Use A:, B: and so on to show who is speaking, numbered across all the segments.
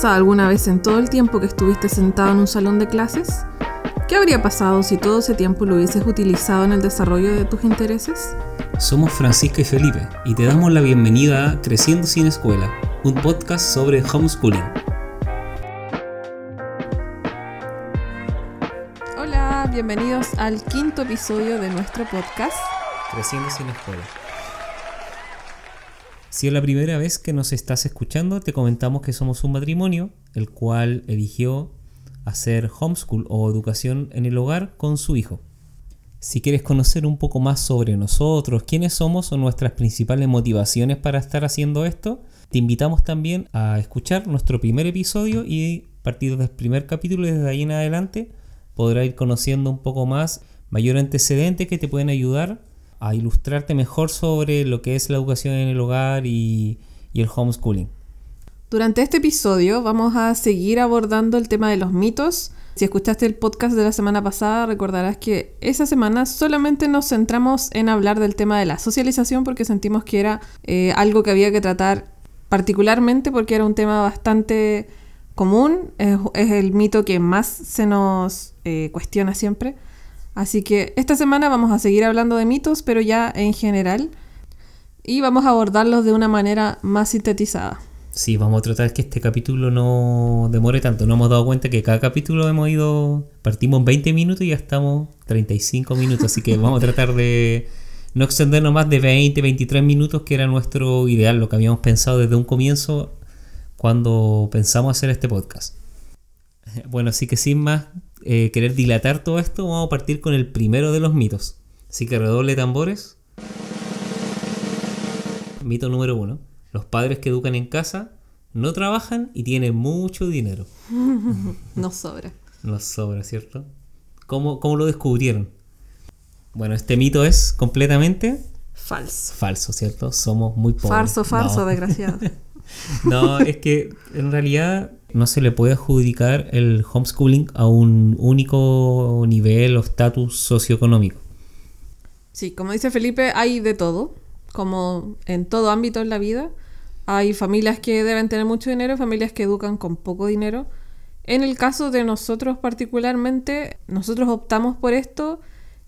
A: pensado alguna vez en todo el tiempo que estuviste sentado en un salón de clases? ¿Qué habría pasado si todo ese tiempo lo hubieses utilizado en el desarrollo de tus intereses?
B: Somos Francisca y Felipe y te damos la bienvenida a Creciendo sin Escuela, un podcast sobre homeschooling.
A: Hola, bienvenidos al quinto episodio de nuestro podcast.
B: Creciendo sin Escuela. Si es la primera vez que nos estás escuchando, te comentamos que somos un matrimonio, el cual eligió hacer homeschool o educación en el hogar con su hijo. Si quieres conocer un poco más sobre nosotros, quiénes somos o nuestras principales motivaciones para estar haciendo esto, te invitamos también a escuchar nuestro primer episodio y a partir del primer capítulo desde ahí en adelante podrás ir conociendo un poco más, mayor antecedentes que te pueden ayudar a ilustrarte mejor sobre lo que es la educación en el hogar y, el homeschooling.
A: Durante este episodio vamos a seguir abordando el tema de los mitos. Si escuchaste el podcast de la semana pasada, recordarás que esa semana solamente nos centramos en hablar del tema de la socialización porque sentimos que era eh, algo que había que tratar particularmente porque era un tema bastante común, es, el mito que más se nos eh, cuestiona siempre. Así que esta semana vamos a seguir hablando de mitos, pero ya en general. Y vamos a abordarlos de una manera más sintetizada.
B: Sí, vamos a tratar que este capítulo no demore tanto. No hemos dado cuenta que cada capítulo hemos ido. Partimos 20 minutos y ya estamos 35 minutos. Así que vamos a tratar de no extendernos más de 20, 23 minutos, que era nuestro ideal, lo que habíamos pensado desde un comienzo cuando pensamos hacer este podcast. Bueno, así que sin más, eh, querer dilatar todo esto, vamos a partir con el primero de los mitos. Así que redoble tambores. Mito número uno. Los padres que educan en casa no trabajan y tienen mucho dinero.
A: Nos sobra.
B: Nos sobra, ¿cierto? ¿Cómo, ¿Cómo, lo descubrieron? Bueno, este mito es completamente...
A: Falso.
B: Falso, ¿cierto? Somos muy pobres.
A: Falso, falso, desgraciado.
B: no, es que en realidad no se le puede adjudicar el homeschooling a un único nivel o estatus socioeconómico.
A: Sí, como dice Felipe, hay de todo, como en todo ámbito en la vida. Hay familias que deben tener mucho dinero, familias que educan con poco dinero. En el caso de nosotros particularmente, nosotros optamos por esto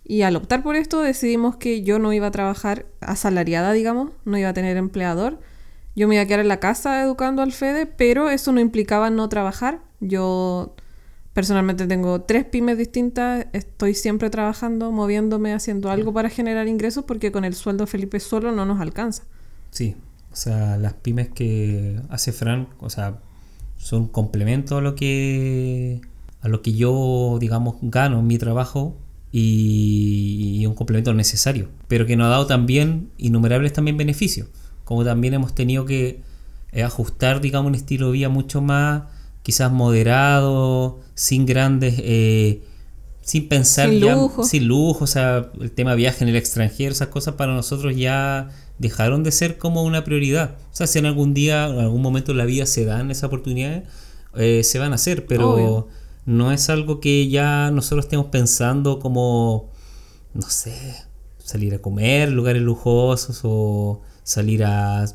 A: y al optar por esto decidimos que yo no iba a trabajar asalariada, digamos, no iba a tener empleador yo me iba a quedar en la casa educando al Fede, pero eso no implicaba no trabajar. Yo personalmente tengo tres pymes distintas, estoy siempre trabajando, moviéndome, haciendo algo para generar ingresos porque con el sueldo Felipe solo no nos alcanza.
B: Sí, o sea, las pymes que hace Fran, o sea, son complemento a lo que a lo que yo, digamos, gano en mi trabajo y, y un complemento necesario, pero que nos ha dado también innumerables también beneficios como también hemos tenido que eh, ajustar, digamos, un estilo de vida mucho más quizás moderado, sin grandes, eh, sin pensar
A: sin
B: ya,
A: lujo.
B: sin lujo, o sea, el tema viaje en el extranjero, esas cosas para nosotros ya dejaron de ser como una prioridad. O sea, si en algún día, en algún momento en la vida se dan esas oportunidades, eh, se van a hacer, pero no es algo que ya nosotros estemos pensando como, no sé, salir a comer, lugares lujosos o salir a,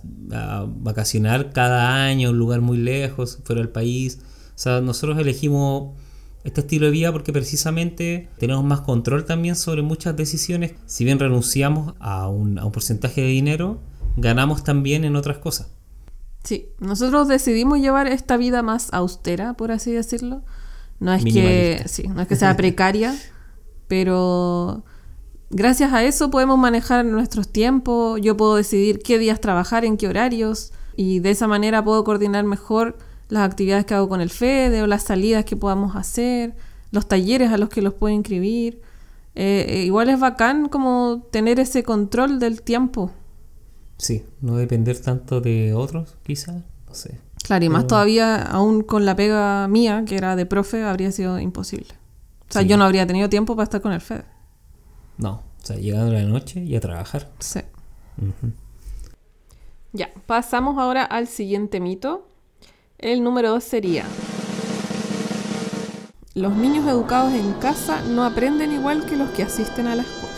B: vacacionar cada año a un lugar muy lejos, fuera del país. O sea, nosotros elegimos este estilo de vida porque precisamente tenemos más control también sobre muchas decisiones. Si bien renunciamos a un, a un porcentaje de dinero, ganamos también en otras cosas.
A: Sí, nosotros decidimos llevar esta vida más austera, por así decirlo. No es que, sí, no es que sea precaria, pero gracias a eso podemos manejar nuestros tiempos, yo puedo decidir qué días trabajar, en qué horarios, y de esa manera puedo coordinar mejor las actividades que hago con el FEDE o las salidas que podamos hacer, los talleres a los que los puedo inscribir. Eh, eh, igual es bacán como tener ese control del tiempo.
B: Sí, no depender tanto de otros, quizás, no sé.
A: Claro, y más todavía, aún con la pega mía, que era de profe, habría sido imposible. O sea, yo no habría tenido tiempo para estar con el FED.
B: No, o sea, llegando la noche y a trabajar.
A: Sí. Ya, pasamos ahora al siguiente mito. El número dos sería... Los niños educados en casa no aprenden igual que los que asisten a la escuela.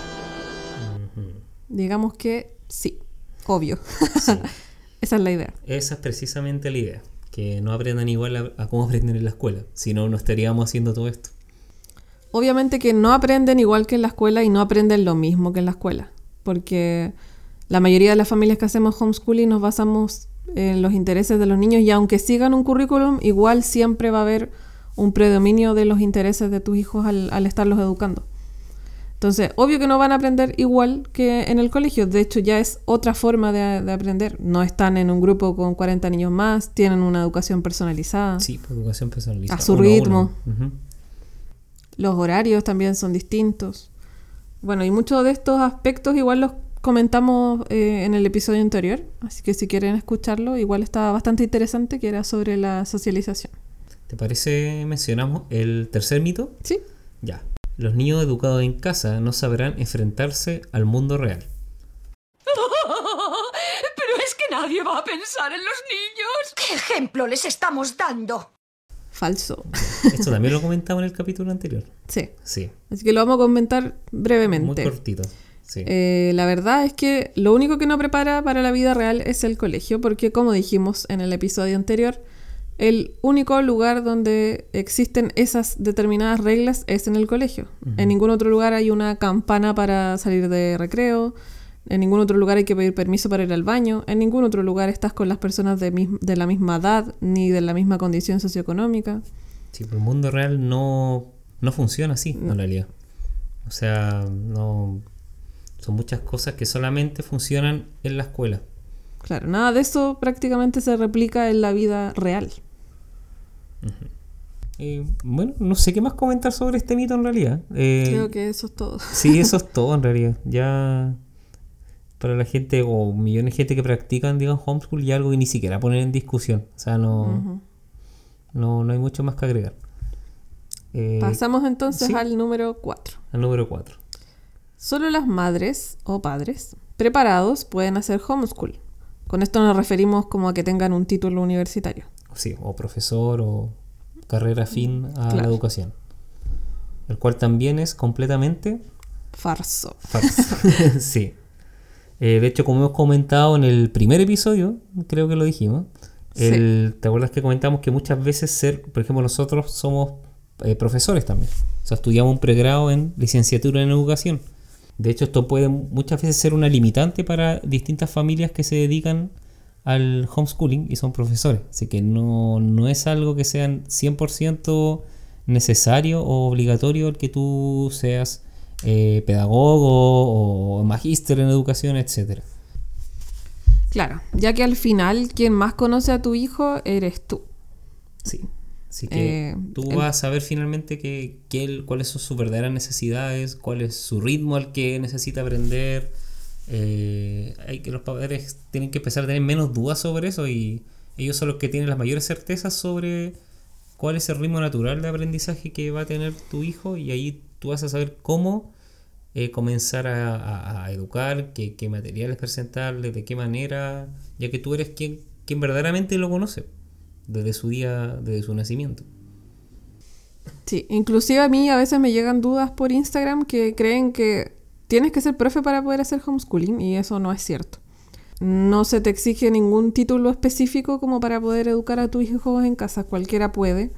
A: Digamos que sí, obvio. Esa es la idea.
B: Esa es precisamente la idea. Que no aprendan igual a, a cómo aprenden en la escuela. Si no, no estaríamos haciendo todo esto.
A: Obviamente que no aprenden igual que en la escuela y no aprenden lo mismo que en la escuela. Porque la mayoría de las familias que hacemos homeschooling nos basamos en los intereses de los niños y aunque sigan un currículum, igual siempre va a haber un predominio de los intereses de tus hijos al, al estarlos educando. Entonces, obvio que no van a aprender igual que en el colegio. De hecho, ya es otra forma de, de aprender. No están en un grupo con 40 niños más, tienen una educación personalizada.
B: Sí, pues, educación personalizada.
A: A su
B: uno
A: ritmo.
B: uno.
A: Los horarios también son distintos. Bueno, y muchos de estos aspectos igual los comentamos eh, en el episodio anterior. Así que si quieren escucharlo, igual está bastante interesante, que era sobre la socialización.
B: ¿Te parece mencionamos el tercer mito?
A: ¿Sí?
B: Ya. Los niños educados en casa no sabrán enfrentarse al mundo real.
C: Pero es que nadie va a pensar en los niños.
D: ¿Qué ejemplo les estamos dando?
A: Falso.
B: Esto también lo comentamos en el capítulo anterior.
A: Sí.
B: Sí,
A: Así que lo vamos a comentar
B: muy
A: brevemente.
B: cortito. Sí.
A: Eh, la verdad es que lo único que no prepara para la vida real es el colegio, porque como dijimos en el episodio anterior, el único lugar donde existen esas determinadas reglas es en el colegio. En ningún otro lugar hay una campana para salir de recreo, en ningún otro lugar hay que pedir permiso para ir al baño, en ningún otro lugar estás con las personas de, mis- de la misma edad ni de la misma condición socioeconómica.
B: Sí, pero el mundo real no, no funciona así, en realidad. O sea, no. Son muchas cosas que solamente funcionan en la escuela.
A: Claro, nada de eso prácticamente se replica en la vida real.
B: Eh, bueno, no sé qué más comentar sobre este mito en realidad. Eh,
A: Creo que eso es todo.
B: Sí, eso es todo en realidad. Ya para la gente o millones de gente que practican, digan, homeschool, ya algo que ni siquiera ponen en discusión. O sea, no. No, no hay mucho más que agregar. Eh,
A: Pasamos entonces
B: sí.
A: al número 4.
B: al número 4.
A: Solo las madres o padres preparados pueden hacer homeschool. Con esto nos referimos como a que tengan un título universitario.
B: Sí, o profesor o carrera fin a la educación. El cual también es completamente
A: Farso.
B: falso. sí. Eh, de hecho, como hemos comentado en el primer episodio, creo que lo dijimos, El- ¿te acuerdas que comentamos que muchas veces ser, por ejemplo, nosotros somos eh, profesores también? O sea, estudiamos un pregrado en licenciatura en educación. De hecho, esto puede muchas veces ser una limitante para distintas familias que se dedican al homeschooling y son profesores. Así que no, no es algo que sea 100% necesario o obligatorio el que tú seas eh, pedagogo o magíster en educación, etcétera.
A: Claro, ya que al final quien más conoce a tu hijo eres tú.
B: Sí. Así que
A: Eh,
B: tú
A: el-
B: vas a saber finalmente que, que él- cuáles son sus verdaderas necesidades, cuál es su ritmo al que necesita aprender. Eh, hay que los padres tienen que empezar a tener menos dudas sobre eso y ellos son los que tienen las mayores certezas sobre cuál es el ritmo natural de aprendizaje que va a tener tu hijo y ahí tú vas a saber cómo eh, comenzar a, educar, qué, qué materiales presentarle, de qué manera, ya que tú eres quien, quien verdaderamente lo conoce desde su día, desde su nacimiento.
A: Sí, inclusive a mí a veces me llegan dudas por Instagram que creen que tienes que ser profe para poder hacer homeschooling y eso no es cierto. No se te exige ningún título específico como para poder educar a tus hijos en casa, cualquiera puede.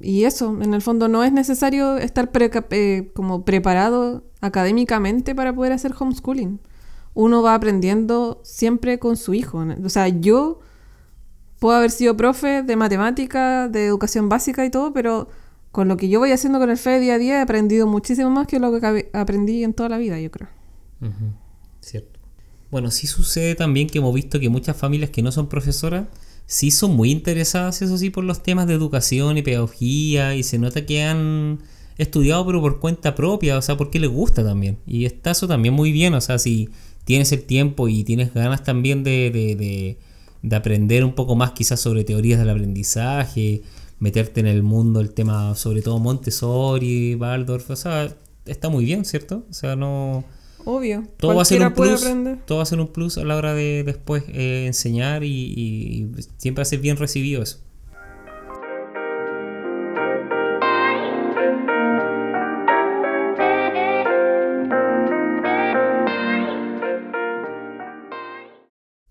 A: Y eso, en el fondo no es necesario estar eh, como preparado académicamente para poder hacer homeschooling. Uno va aprendiendo siempre con su hijo. O sea, yo puedo haber sido profe de matemática, de educación básica y todo, pero con lo que yo voy haciendo con el FE día a día he aprendido muchísimo más que lo que aprendí en toda la vida, yo creo.
B: Cierto. Bueno, sí sucede también que hemos visto que muchas familias que no son profesoras sí son muy interesadas, eso sí, por los temas de educación y pedagogía y se nota que han estudiado pero por cuenta propia, o sea, porque les gusta también. Y está eso también muy bien, o sea, si tienes el tiempo y tienes ganas también de, de, de- de aprender un poco más quizás sobre teorías del aprendizaje, meterte en el mundo, el tema sobre todo Montessori, Waldorf, o sea, está muy bien, ¿cierto? O sea, no...
A: Obvio.
B: Todo va a ser un plus. Todo va a ser un plus a la hora de después eh, enseñar y, y- y siempre va a ser bien recibido eso.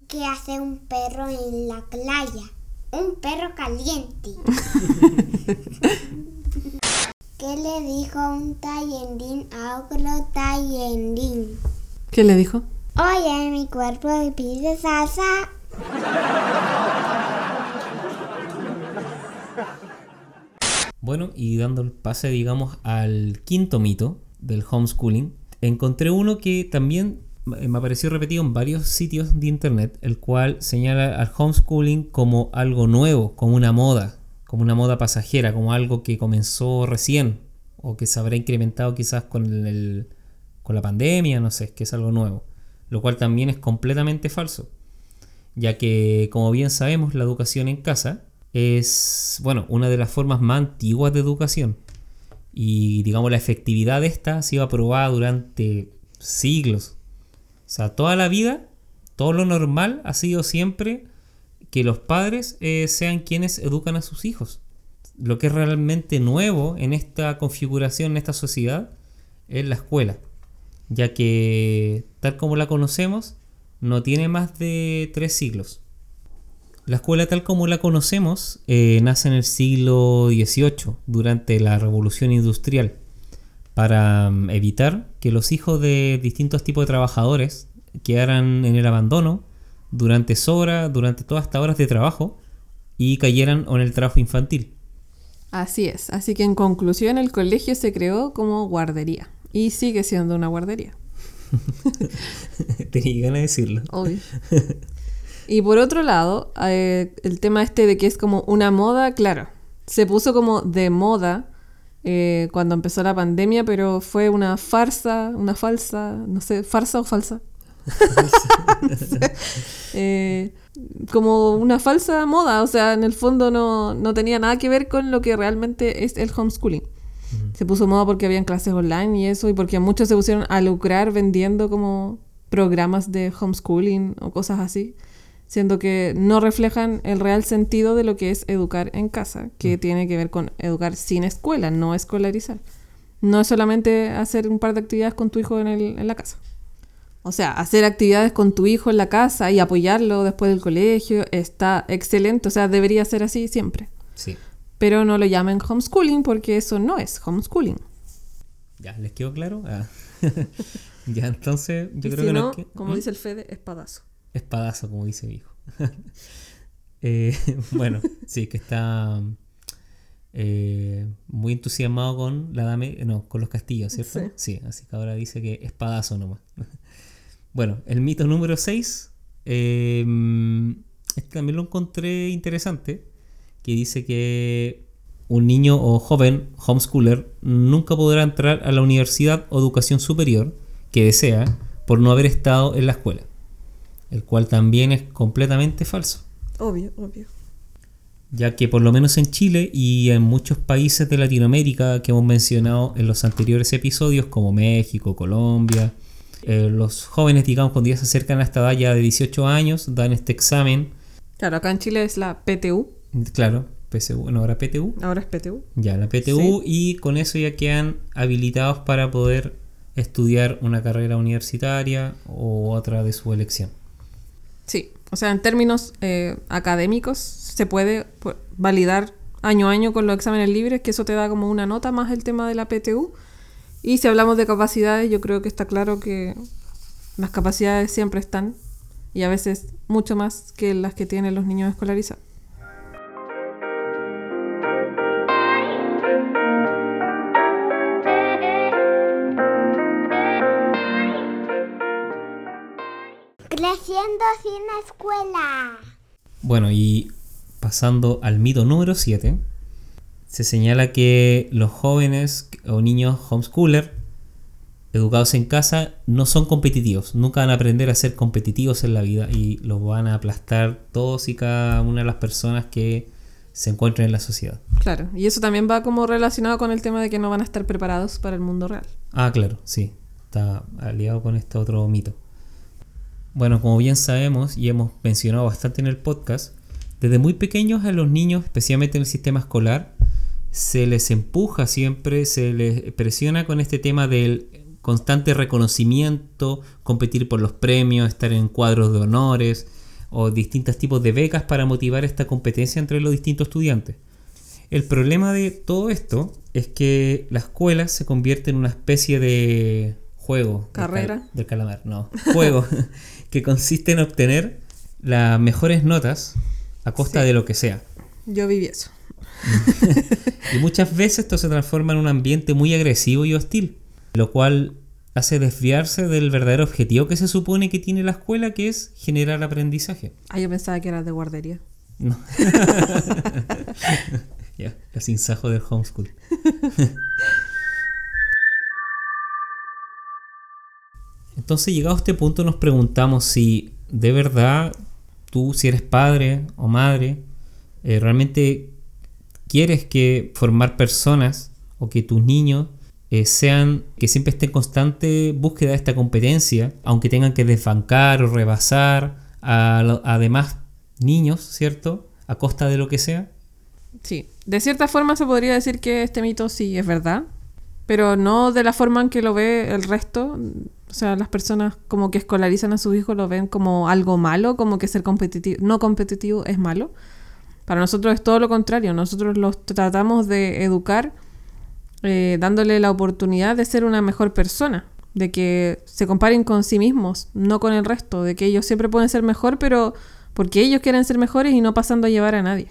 E: ¿Qué hace un perro en la playa? un perro caliente. ¿Qué le dijo un Tayendín a otro Tayendín?
A: ¿Qué le dijo?
E: Oye, mi cuerpo me pide salsa.
B: Bueno, y dando el pase, digamos, al quinto mito del homeschooling, encontré uno que también me apareció repetido en varios sitios de internet, el cual señala al homeschooling como algo nuevo, como una moda, como una moda pasajera, como algo que comenzó recién o que se habrá incrementado quizás con, el, con la pandemia, no sé, que es algo nuevo, lo cual también es completamente falso, ya que como bien sabemos la educación en casa es, bueno, una de las formas más antiguas de educación. Y digamos la efectividad de esta ha sido aprobada durante siglos, o sea, toda la vida, todo lo normal ha sido siempre que los padres eh, sean quienes educan a sus hijos. Lo que es realmente nuevo en esta configuración, en esta sociedad, es la escuela. Ya que, tal como la conocemos, no tiene más de tres siglos. La escuela tal como la conocemos eh, nace en el siglo XVIII, durante la Revolución Industrial para mm, evitar que los hijos de distintos tipos de trabajadores quedaran en el abandono durante horas, durante todas estas horas de trabajo y cayeran en el trabajo infantil.
A: Así es, así que en conclusión el colegio se creó como guardería y sigue siendo una guardería.
B: Tenía ganas de decirlo.
A: Obvio. Y por otro lado, eh, el tema este de que es como una moda, claro, se puso como de moda eh, cuando empezó la pandemia, pero fue una farsa, una falsa, no sé, farsa o falsa. Eh, como una falsa moda, o sea, en el fondo no, no, tenía nada que ver con lo que realmente es el homeschooling. Se puso moda porque habían clases online y eso, y porque muchos se pusieron a lucrar vendiendo como programas de homeschooling o cosas así siendo que no reflejan el real sentido de lo que es educar en casa, que mm. tiene que ver con educar sin escuela, no escolarizar. No es solamente hacer un par de actividades con tu hijo en, el, en la casa. O sea, hacer actividades con tu hijo en la casa y apoyarlo después del colegio está excelente, o sea, debería ser así siempre.
B: Sí.
A: Pero no lo llamen homeschooling porque eso no es homeschooling.
B: ¿Ya les quedó claro? Ah. ya, entonces yo creo
A: que
B: no.
A: como
B: ¿Mm?
A: dice el Fede, espadazo.
B: Espadazo, como dice mi hijo. Eh, bueno, sí, que está eh, muy entusiasmado con la dame, no, con los castillos, ¿cierto? Sí. así que ahora dice que espadazo nomás. Bueno, el mito número 6. Eh, este también lo encontré interesante. Que dice que un niño o joven homeschooler nunca podrá entrar a la universidad o educación superior que desea por no haber estado en la escuela el cual también es completamente falso.
A: Obvio, obvio.
B: Ya que por lo menos en Chile y en muchos países de Latinoamérica que hemos mencionado en los anteriores episodios, como México, Colombia, eh, los jóvenes, digamos, cuando ya se acercan a esta edad ya de 18 años, dan este examen.
A: Claro, acá en Chile es la PTU.
B: Claro, PSU, no, ahora PTU.
A: Ahora es PTU.
B: Ya, la PTU y con eso ya quedan habilitados para poder estudiar una carrera universitaria o otra de su elección.
A: Sí, o sea, en términos eh, académicos se puede validar año a año con los exámenes libres, que eso te da como una nota más el tema de la PTU. Y si hablamos de capacidades, yo creo que está claro que las capacidades siempre están y a veces mucho más que las que tienen los niños escolarizados.
E: Creciendo sin escuela.
B: Bueno, y pasando al mito número 7, se señala que los jóvenes o niños homeschooler educados en casa no son competitivos, nunca van a aprender a ser competitivos en la vida y los van a aplastar todos y cada una de las personas que se encuentren en la sociedad.
A: Claro, y eso también va como relacionado con el tema de que no van a estar preparados para el mundo real.
B: Ah, claro, sí, está aliado con este otro mito. Bueno, como bien sabemos y hemos mencionado bastante en el podcast, desde muy pequeños a los niños, especialmente en el sistema escolar, se les empuja siempre, se les presiona con este tema del constante reconocimiento, competir por los premios, estar en cuadros de honores, o distintos tipos de becas para motivar esta competencia entre los distintos estudiantes. El problema de todo esto es que la escuela se convierte en una especie de juego. del
A: Carrera.
B: cal- Del, calamar, no. Juego que consiste en obtener las mejores notas a costa
A: Sí.
B: de lo que sea.
A: Yo viví eso.
B: Y muchas veces esto se transforma en un ambiente muy agresivo y hostil, lo cual hace desviarse del verdadero objetivo que se supone que tiene la escuela, que es generar aprendizaje.
A: Ah, yo pensaba que era de guardería.
B: No. ya, el sinsajo del homeschool. Entonces, llegado a este punto, nos preguntamos si de verdad tú, si eres padre o madre, eh, realmente quieres que formar personas o que tus niños eh, sean, que siempre estén en constante búsqueda de esta competencia, aunque tengan que desbancar o rebasar a, a demás niños, ¿cierto? A costa de lo que sea.
A: Sí, de cierta forma se podría decir que este mito sí es verdad, pero no de la forma en que lo ve el resto. O sea, las personas como que escolarizan a sus hijos lo ven como algo malo, como que ser competitivo, no competitivo es malo. Para nosotros es todo lo contrario, nosotros los tratamos de educar eh, dándole la oportunidad de ser una mejor persona, de que se comparen con sí mismos, no con el resto, de que ellos siempre pueden ser mejor, pero porque ellos quieren ser mejores y no pasando a llevar a nadie.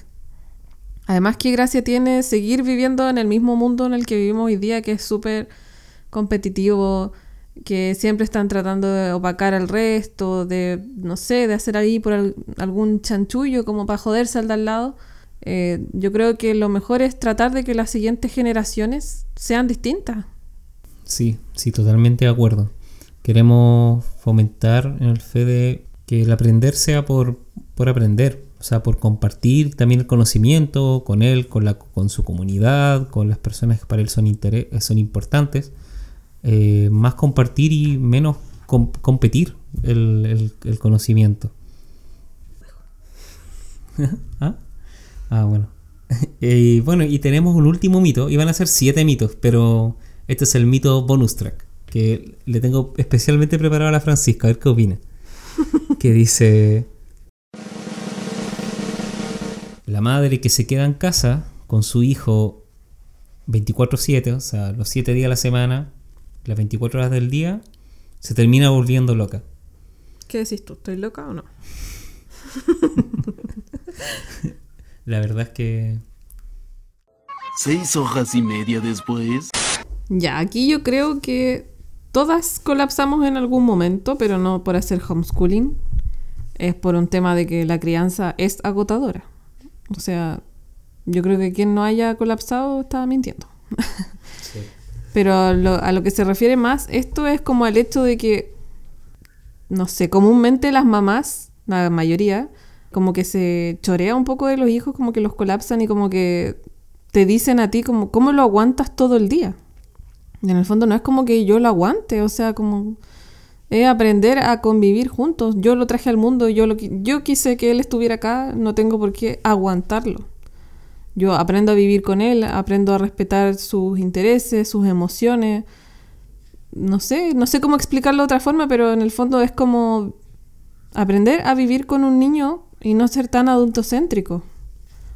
A: Además, qué gracia tiene seguir viviendo en el mismo mundo en el que vivimos hoy día, que es súper competitivo, que siempre están tratando de opacar al resto, de, no sé, de hacer ahí por al- algún chanchullo como para joderse al de al lado. Eh, yo creo que lo mejor es tratar de que las siguientes generaciones sean distintas.
B: Sí, sí, totalmente de acuerdo. Queremos fomentar en el fe de que el aprender sea por, por aprender, o sea, por compartir también el conocimiento con él, con, la, con su comunidad, con las personas que para él son, interés, son importantes. Eh, más compartir y menos com- competir el, el- el conocimiento. ¿Ah? Ah, bueno. y bueno, y tenemos un último mito. Iban a ser siete mitos, pero este es el mito bonus track. Que le tengo especialmente preparado a la Francisca, a ver qué opina. que dice... La madre que se queda en casa con su hijo 24/7, o sea, los 7 días a la semana, las 24 horas del día, se termina volviendo loca.
A: ¿Qué decís tú? ¿Estoy loca o no?
B: La verdad es que
F: Seis hojas y media después.
A: Ya, aquí yo creo que todas colapsamos en algún momento, pero no por hacer homeschooling. Es por un tema de que la crianza es agotadora. O sea, yo creo que quien no haya colapsado está mintiendo. Pero a lo, a lo que se refiere más, esto es como el hecho de que, no sé, comúnmente las mamás, la mayoría, como que se chorea un poco de los hijos, como que los colapsan y como que te dicen a ti como, ¿cómo lo aguantas todo el día? Y en el fondo no es como que yo lo aguante, o sea, como es aprender a convivir juntos. Yo lo traje al mundo, yo, lo, yo quise que él estuviera acá, no tengo por qué aguantarlo. Yo aprendo a vivir con él, aprendo a respetar sus intereses, sus emociones. No sé, no sé cómo explicarlo de otra forma, pero en el fondo es como aprender a vivir con un niño y no ser tan adultocéntrico.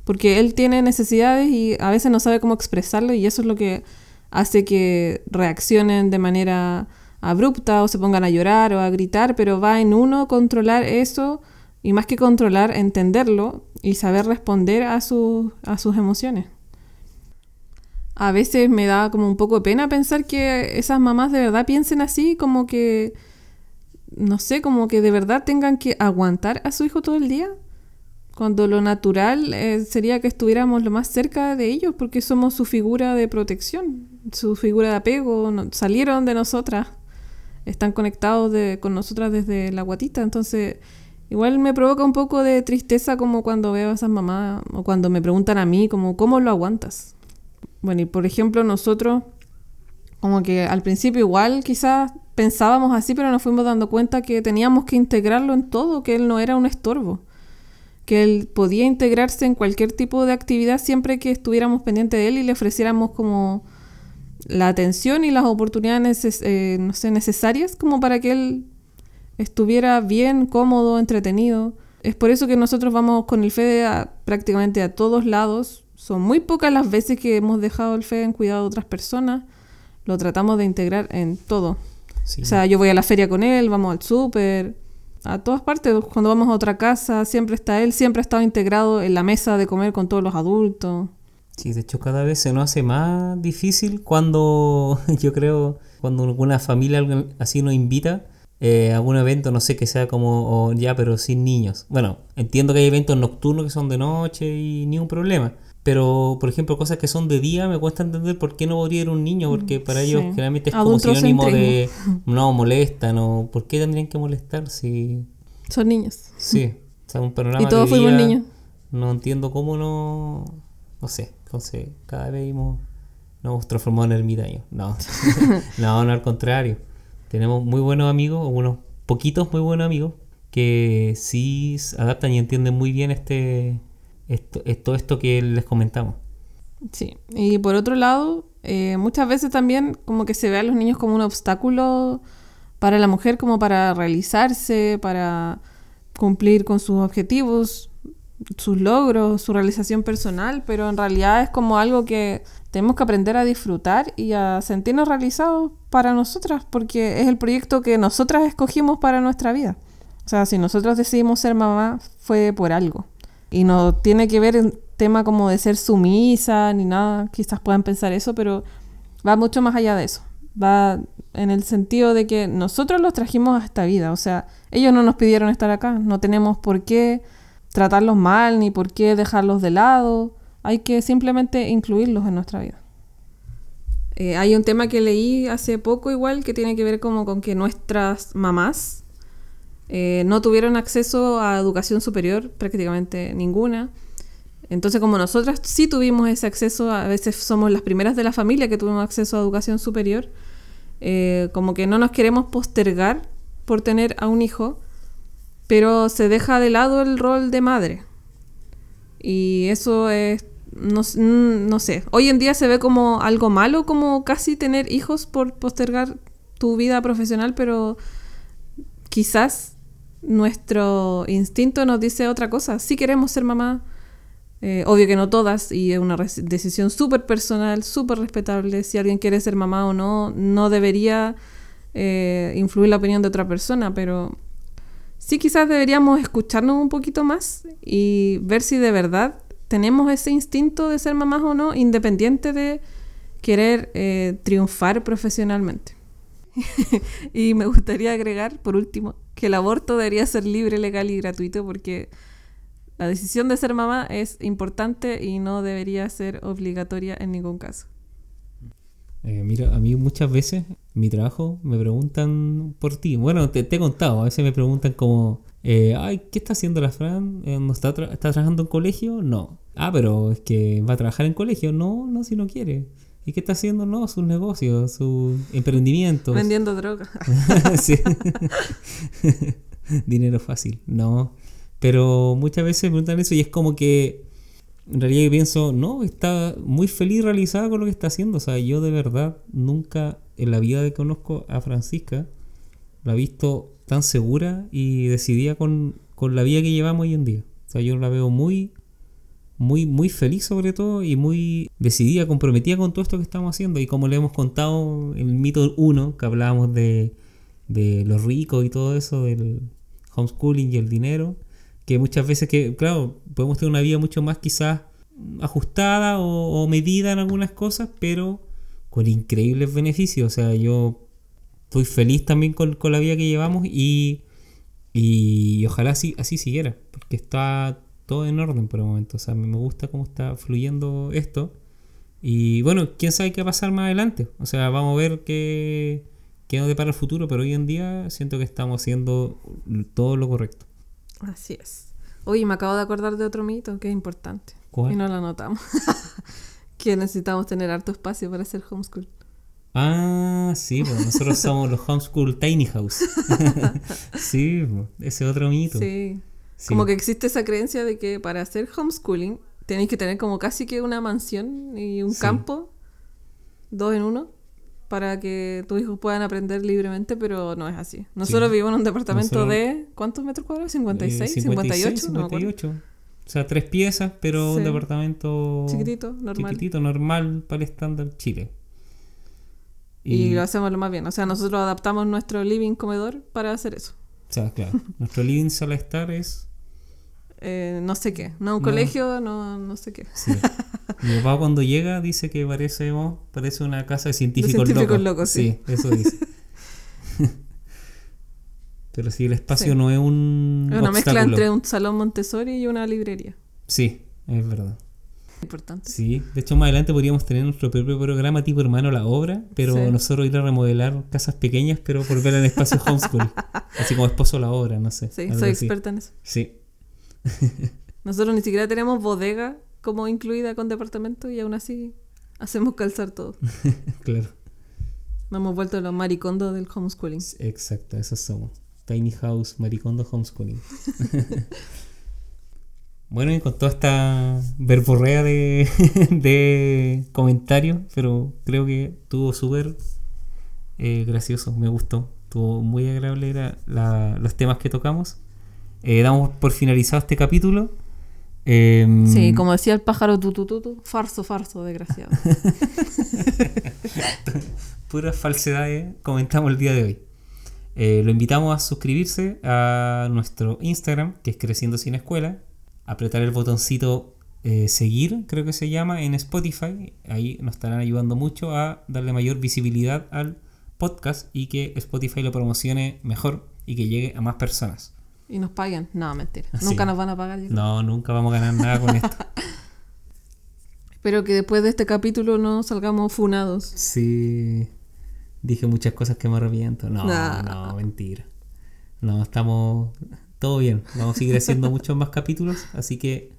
A: Porque él tiene necesidades y a veces no sabe cómo expresarlo y eso es lo que hace que reaccionen de manera abrupta o se pongan a llorar o a gritar, pero va en uno controlar eso y más que controlar, entenderlo y saber responder a, sus- a sus emociones. A veces me da como un poco de pena pensar que esas mamás de verdad piensen así, como que, no sé, como que de verdad tengan que aguantar a su hijo todo el día. Cuando lo natural eh, sería que estuviéramos lo más cerca de ellos porque somos su figura de protección, su figura de apego, no- salieron de nosotras, están conectados de- con nosotras desde la guatita, entonces igual me provoca un poco de tristeza como cuando veo a esas mamás o cuando me preguntan a mí como ¿cómo lo aguantas? Bueno, y por ejemplo nosotros como que al principio igual quizás pensábamos así, pero nos fuimos dando cuenta que teníamos que integrarlo en todo, que él no era un estorbo que él podía integrarse en cualquier tipo de actividad siempre que estuviéramos pendientes de él y le ofreciéramos como la atención y las oportunidades eh, no sé, necesarias como para que él estuviera bien, cómodo, entretenido. Es por eso que nosotros vamos con el Fede a, prácticamente a todos lados. Son muy pocas las veces que hemos dejado el Fede en cuidado de otras personas. Lo tratamos de integrar en todo.
B: Sí.
A: O sea, yo voy a la feria con él, vamos al súper, a todas partes. Cuando vamos a otra casa, siempre está él, siempre ha estado integrado en la mesa de comer con todos los adultos.
B: Sí, de hecho cada vez se nos hace más difícil cuando, yo creo, cuando alguna familia así nos invita eh, algún evento, no sé, que sea como o ya, pero sin niños. Bueno, entiendo que hay eventos nocturnos que son de noche y ni un problema. Pero, por ejemplo, cosas que son de día, me cuesta entender por qué no podría ir un niño, porque para
A: Sí.
B: ellos generalmente es como sinónimo de no molestan o por qué tendrían que molestar si
A: Son niños.
B: Sí, o sea, un panorama
A: Y todos
B: de
A: fuimos
B: día,
A: niños.
B: No entiendo cómo no. No sé, entonces cada vez hemos, nos hemos transformado en ermitaños. No, no, no, al contrario. Tenemos muy buenos amigos, unos poquitos muy buenos amigos, que sí adaptan y entienden muy bien este, esto, esto, esto que les comentamos.
A: Sí, y por otro lado, eh, muchas veces también como que se ve a los niños como un obstáculo para la mujer, como para realizarse, para cumplir con sus objetivos, sus logros, su realización personal, pero en realidad es como algo que tenemos que aprender a disfrutar y a sentirnos realizados para nosotras, porque es el proyecto que nosotras escogimos para nuestra vida. O sea, si nosotros decidimos ser mamá, fue por algo. Y no tiene que ver en tema como de ser sumisa ni nada, quizás puedan pensar eso, pero va mucho más allá de eso. Va en el sentido de que nosotros los trajimos a esta vida, o sea, ellos no nos pidieron estar acá, no tenemos por qué tratarlos mal ni por qué dejarlos de lado, hay que simplemente incluirlos en nuestra vida. Eh, hay un tema que leí hace poco igual que tiene que ver como con que nuestras mamás eh, no tuvieron acceso a educación superior, prácticamente ninguna. Entonces, como nosotras sí tuvimos ese acceso, a veces somos las primeras de la familia que tuvimos acceso a educación superior, eh, como que no nos queremos postergar por tener a un hijo, pero se deja de lado el rol de madre. Y eso es, no, mm, no sé, hoy en día se ve como algo malo, como casi tener hijos por postergar tu vida profesional, pero quizás nuestro instinto nos dice otra cosa. Si queremos ser mamá, eh, obvio que no todas, y es una decisión súper personal, súper respetable. Si alguien quiere ser mamá o no, no debería eh, influir la opinión de otra persona, pero sí quizás deberíamos escucharnos un poquito más y ver si de verdad tenemos ese instinto de ser mamás o no, independiente de querer eh, triunfar profesionalmente. y me gustaría agregar, por último, que el aborto debería ser libre, legal y gratuito porque la decisión de ser mamá es importante y no debería ser obligatoria en ningún caso.
B: Eh, mira, a mí muchas veces mi trabajo me preguntan por ti. Bueno, te, te he contado, a veces me preguntan como, eh, ay, ¿qué está haciendo la Fran? ¿No está, ¿Está trabajando en colegio? No. Ah, pero es que va a trabajar en colegio. No, no, si no quiere. ¿Y qué está haciendo? No, sus negocios, sus emprendimientos.
A: Vendiendo droga.
B: Sí. Dinero fácil, no. Pero muchas veces me preguntan eso y es como que en realidad yo pienso, no, está muy feliz realizada con lo que está haciendo. O sea, yo de verdad nunca en la vida que conozco a Francisca la he visto tan segura y decidida con, con la vida que llevamos hoy en día. O sea, yo la veo muy, muy, muy feliz sobre todo y muy decidida, comprometida con todo esto que estamos haciendo. Y como le hemos contado en el mito 1, que hablábamos de, de los ricos y todo eso, del homeschooling y el dinero, que muchas veces que, claro, podemos tener una vida mucho más quizás ajustada o, o medida en algunas cosas, pero con increíbles beneficios. O sea, yo estoy feliz también con, con la vida que llevamos y, y ojalá así, así siguiera, porque está todo en orden por el momento. O sea, me gusta cómo está fluyendo esto. Y bueno, quién sabe qué va a pasar más adelante. O sea, vamos a ver qué, qué nos depara el futuro, pero hoy en día siento que estamos haciendo todo lo correcto.
A: Así es. Oye, me acabo de acordar de otro mito que es importante.
B: ¿Cuál?
A: Y no lo anotamos. que necesitamos tener harto espacio para hacer homeschool.
B: Ah, sí, pues nosotros somos los homeschool tiny house. sí, pues, ese otro mito.
A: Sí.
B: Sí.
A: Como que existe esa creencia de que para hacer homeschooling tenéis que tener como casi que una mansión y un
B: Sí.
A: campo, dos en uno, para que tus hijos puedan aprender libremente, pero no es así. Nosotros
B: Sí.
A: vivimos en un departamento
B: Nosotros-
A: de... ¿Cuántos metros cuadrados? ¿56?
B: Eh,
A: 58? No me acuerdo.
B: 58. O sea, tres piezas, pero un departamento
A: Chiquitito, normal.
B: chiquitito, normal para el estándar Chile.
A: Y, lo hacemos lo más bien. O sea, nosotros adaptamos nuestro living comedor para hacer eso.
B: O sea, claro, nuestro living sala de estar es...
A: Eh, no sé qué. No un
B: No.
A: colegio, no, no sé qué.
B: sí. Mi papá cuando llega dice que parece, parece una casa de científicos,
A: científicos
B: locos.
A: locos, sí.
B: eso dice. Pero si el espacio
A: Sí.
B: no es un
A: Es una mezcla entre un salón Montessori y una librería.
B: Sí, es verdad.
A: Importante.
B: Sí, de hecho más adelante podríamos tener nuestro propio programa tipo hermano la obra, pero
A: Sí.
B: nosotros ir a remodelar casas pequeñas, pero por ver en espacio homeschool. así como esposo la obra, no sé.
A: Sí, soy
B: así.
A: experta en eso.
B: Sí,
A: Nosotros ni siquiera tenemos bodega como incluida con departamento y aún así hacemos calzar todo.
B: claro.
A: Nos hemos vuelto los maricondos del homeschooling.
B: Exacto, esos somos. Tiny House, Maricondo Homeschooling. Bueno, y con toda esta verborrea de, de comentarios, pero creo que estuvo súper eh, gracioso, me gustó. Estuvo muy agradable la- los temas que tocamos. Eh, damos por finalizado este capítulo. Em,
A: Sí, como decía el pájaro tutu tutu, farso, farso, desgraciado.
B: puras falsedades comentamos el día de hoy. Eh, lo invitamos a suscribirse a nuestro Instagram, que es Creciendo Sin Escuela, apretar el botoncito eh, seguir, creo que se llama, en Spotify. Ahí nos estarán ayudando mucho a darle mayor visibilidad al podcast y que Spotify lo promocione mejor y que llegue a más personas.
A: y nos paguen. No, mentira.
B: Sí.
A: Nunca nos van a pagar.
B: No, nunca vamos a ganar nada con esto.
A: Espero que después de este capítulo no salgamos funados.
B: Sí. Dije muchas cosas que me arrepiento. No,
A: Nah.
B: no, mentira. No, estamos todo bien. Vamos a seguir haciendo muchos más capítulos, así que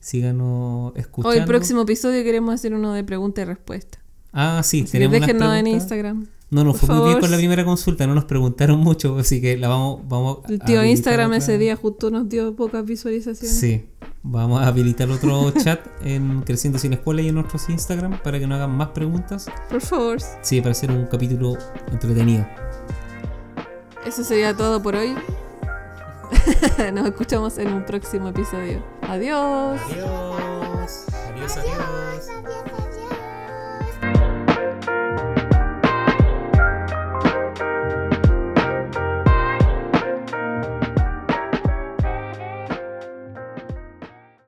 B: síganos escuchando.
A: Hoy, el próximo episodio, queremos hacer uno de pregunta y respuesta.
B: Ah, sí,
A: Así
B: tenemos unas
A: déjennos en. Instagram.
B: No, nos fue muy bien con la primera consulta, no nos preguntaron mucho, así que la vamos, vamos
A: El
B: a
A: tío Instagram
B: otra-
A: ese día justo nos dio pocas visualizaciones.
B: Sí, vamos a habilitar otro chat en Creciendo Sin Escuela y en nuestros Instagram para que nos hagan más preguntas.
A: Por favor.
B: Sí, para hacer un capítulo entretenido.
A: Eso sería todo por hoy. Nos escuchamos en un próximo episodio. Adiós.
B: Adiós. Adiós, adiós.
E: Adiós, adiós.